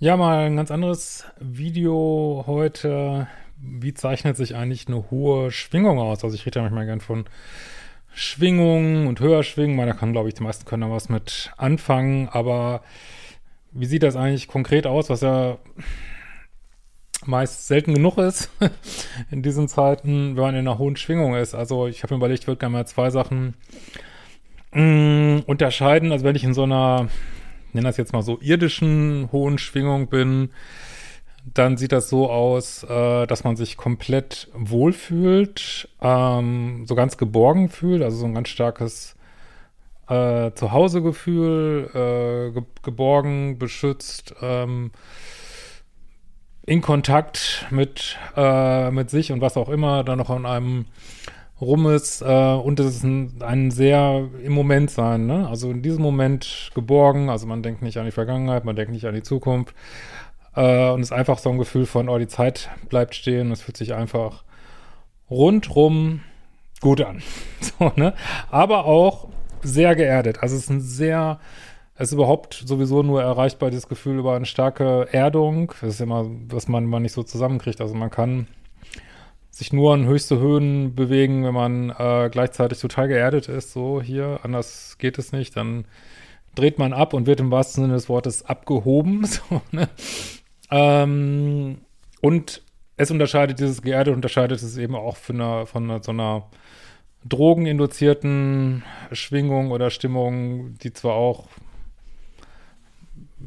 Ja, mal ein ganz anderes Video heute. Wie zeichnet sich eigentlich eine hohe Schwingung aus? Also ich rede ja manchmal gern von Schwingung und Höherschwingen. Man, da kann, glaube ich, die meisten können da was mit anfangen. Aber wie sieht das eigentlich konkret aus, was ja meist selten genug ist in diesen Zeiten, wenn man in einer hohen Schwingung ist. Also ich habe mir überlegt, ich würde gerne mal zwei Sachen mh, mm, unterscheiden. Also wenn ich in so einer nenne das jetzt mal so, irdischen hohen Schwingung bin, dann sieht das so aus, äh, dass man sich komplett wohlfühlt, ähm, so ganz geborgen fühlt, also so ein ganz starkes äh, Zuhausegefühl, äh, ge geborgen, beschützt, ähm, in Kontakt mit, äh, mit sich und was auch immer, dann noch an einem rum ist äh, und es ist ein, ein, sehr im Moment sein, ne? Also in diesem Moment geborgen, also man denkt nicht an die Vergangenheit, man denkt nicht an die Zukunft äh, und es ist einfach so ein Gefühl von, oh, die Zeit bleibt stehen, es fühlt sich einfach rundrum gut an, so, ne? Aber auch sehr geerdet, also es ist ein sehr es ist überhaupt sowieso nur erreichbar, dieses Gefühl über eine starke Erdung. Das ist immer, was man, man nicht so zusammenkriegt. Also man kann sich nur an höchste Höhen bewegen, wenn man äh, gleichzeitig total geerdet ist, so hier, anders geht es nicht, dann dreht man ab und wird im wahrsten Sinne des Wortes abgehoben. So, ne? ähm, und es unterscheidet, dieses geerdet unterscheidet es eben auch von einer, von einer, so einer drogeninduzierten Schwingung oder Stimmung, die zwar auch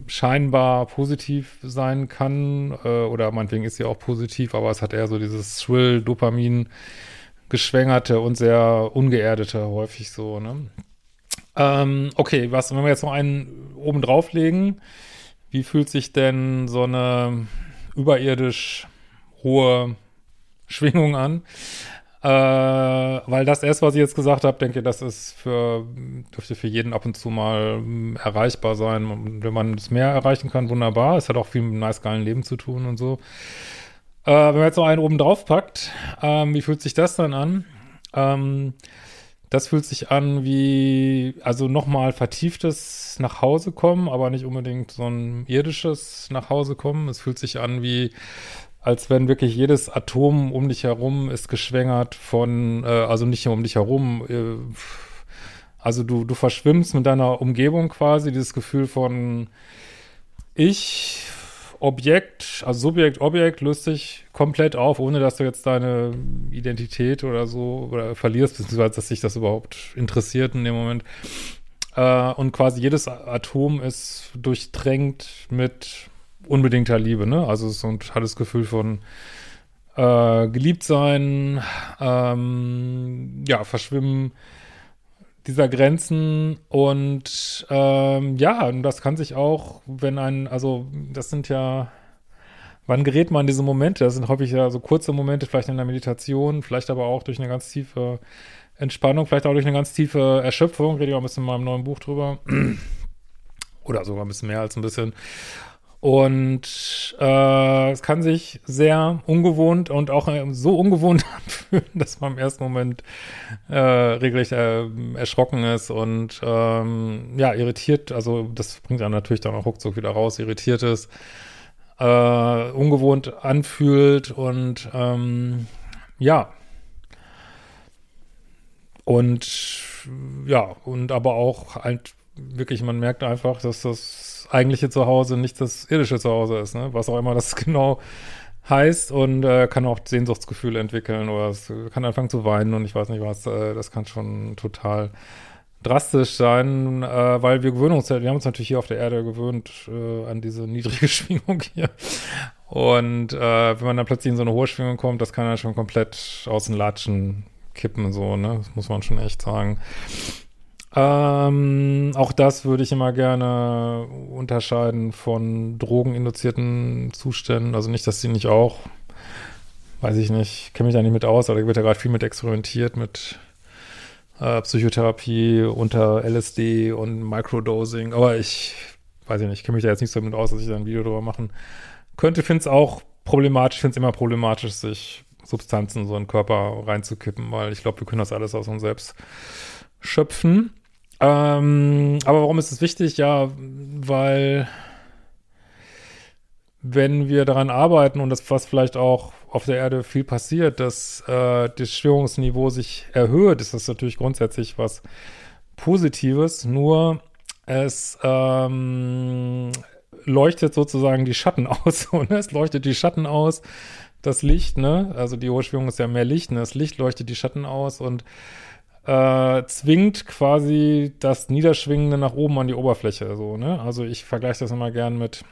scheinbar positiv sein kann, äh, oder meinetwegen ist sie auch positiv, aber es hat eher so dieses Thrill, Dopamin, geschwängerte und sehr ungeerdete häufig so, ne? Ähm, okay, was, wenn wir jetzt noch einen oben drauflegen, wie fühlt sich denn so eine überirdisch hohe Schwingung an? Äh, weil das erste, was ich jetzt gesagt habe, denke, das ist für, dürfte für jeden ab und zu mal hm, erreichbar sein. Und wenn man es mehr erreichen kann, wunderbar. Es hat auch viel mit einem nice geilen Leben zu tun und so. Äh, wenn man jetzt noch einen oben drauf packt, ähm, wie fühlt sich das dann an? Ähm, das fühlt sich an wie, also nochmal vertieftes nach Hause kommen, aber nicht unbedingt so ein irdisches nach Hause kommen. Es fühlt sich an wie als wenn wirklich jedes Atom um dich herum ist geschwängert von, äh, also nicht nur um dich herum, äh, also du, du verschwimmst mit deiner Umgebung quasi, dieses Gefühl von ich, Objekt, also Subjekt, Objekt löst sich komplett auf, ohne dass du jetzt deine Identität oder so oder verlierst, beziehungsweise dass sich das überhaupt interessiert in dem Moment. Äh, und quasi jedes Atom ist durchtränkt mit unbedingter Liebe, ne? Also so ein hat das Gefühl von äh, geliebt sein, ähm, ja, verschwimmen dieser Grenzen und ähm, ja, und das kann sich auch, wenn ein, also das sind ja, wann gerät man in diese Momente? Das sind häufig ja so kurze Momente, vielleicht in der Meditation, vielleicht aber auch durch eine ganz tiefe Entspannung, vielleicht auch durch eine ganz tiefe Erschöpfung, rede ich auch ein bisschen in meinem neuen Buch drüber. Oder sogar ein bisschen mehr als ein bisschen. Und äh, es kann sich sehr ungewohnt und auch äh, so ungewohnt anfühlen, dass man im ersten Moment äh, regelrecht äh, erschrocken ist und ähm, ja, irritiert, also das bringt dann natürlich dann auch ruckzuck wieder raus, irritiert ist, äh, ungewohnt anfühlt und ähm, ja. Und ja, und aber auch halt wirklich, man merkt einfach, dass das eigentliche Zuhause nicht das irdische Zuhause ist, ne? Was auch immer das genau heißt und äh, kann auch Sehnsuchtsgefühle entwickeln oder es kann anfangen zu weinen und ich weiß nicht was, äh, das kann schon total drastisch sein, äh, weil wir gewöhnen uns, wir haben uns natürlich hier auf der Erde gewöhnt äh, an diese niedrige Schwingung hier und äh, wenn man dann plötzlich in so eine hohe Schwingung kommt, das kann ja schon komplett aus den Latschen kippen, so, ne, das muss man schon echt sagen. Ähm, auch das würde ich immer gerne unterscheiden von drogeninduzierten Zuständen. Also nicht, dass sie nicht auch, weiß ich nicht, kenne mich da nicht mit aus, aber da wird ja gerade viel mit experimentiert, mit äh, Psychotherapie unter LSD und Microdosing. Aber ich weiß ich nicht, kenne mich da jetzt nicht so mit aus, dass ich da ein Video drüber machen könnte. Finde es auch problematisch, finde es immer problematisch, sich Substanzen so in den Körper reinzukippen, weil ich glaube, wir können das alles aus uns selbst schöpfen. Ähm, aber warum ist es wichtig? Ja, weil wenn wir daran arbeiten und das, was vielleicht auch auf der Erde viel passiert, dass äh, das Schwingungsniveau sich erhöht, ist das natürlich grundsätzlich was Positives, nur es ähm, leuchtet sozusagen die Schatten aus. ne? Es leuchtet die Schatten aus, das Licht, ne? Also die hohe Schwingung ist ja mehr Licht, ne? Das Licht leuchtet die Schatten aus und äh, zwingt quasi das Niederschwingende nach oben an die Oberfläche. So, ne? Also ich vergleiche das immer gern mit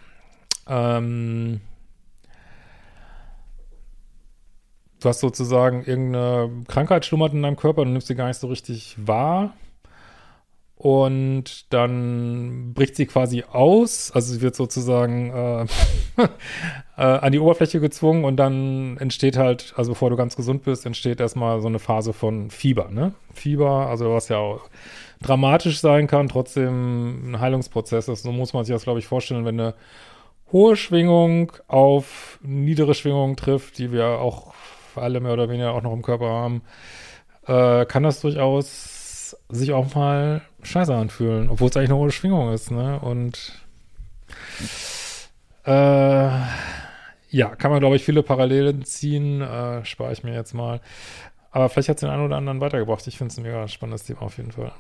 ähm, du hast sozusagen irgendeine Krankheit schlummert in deinem Körper, du nimmst sie gar nicht so richtig wahr. Und dann bricht sie quasi aus, also sie wird sozusagen äh, äh, an die Oberfläche gezwungen und dann entsteht halt, also bevor du ganz gesund bist, entsteht erstmal so eine Phase von Fieber, ne? Fieber, also was ja auch dramatisch sein kann, trotzdem ein Heilungsprozess ist. So muss man sich das, glaube ich, vorstellen, wenn eine hohe Schwingung auf niedere Schwingungen trifft, die wir auch alle mehr oder weniger auch noch im Körper haben, äh, kann das durchaus sich auch mal scheiße anfühlen, obwohl es eigentlich eine hohe Schwingung ist, ne? Und äh, ja, kann man, glaube ich, viele Parallelen ziehen, äh, spare ich mir jetzt mal. Aber vielleicht hat es den einen oder anderen weitergebracht. Ich finde es ein mega spannendes Thema auf jeden Fall.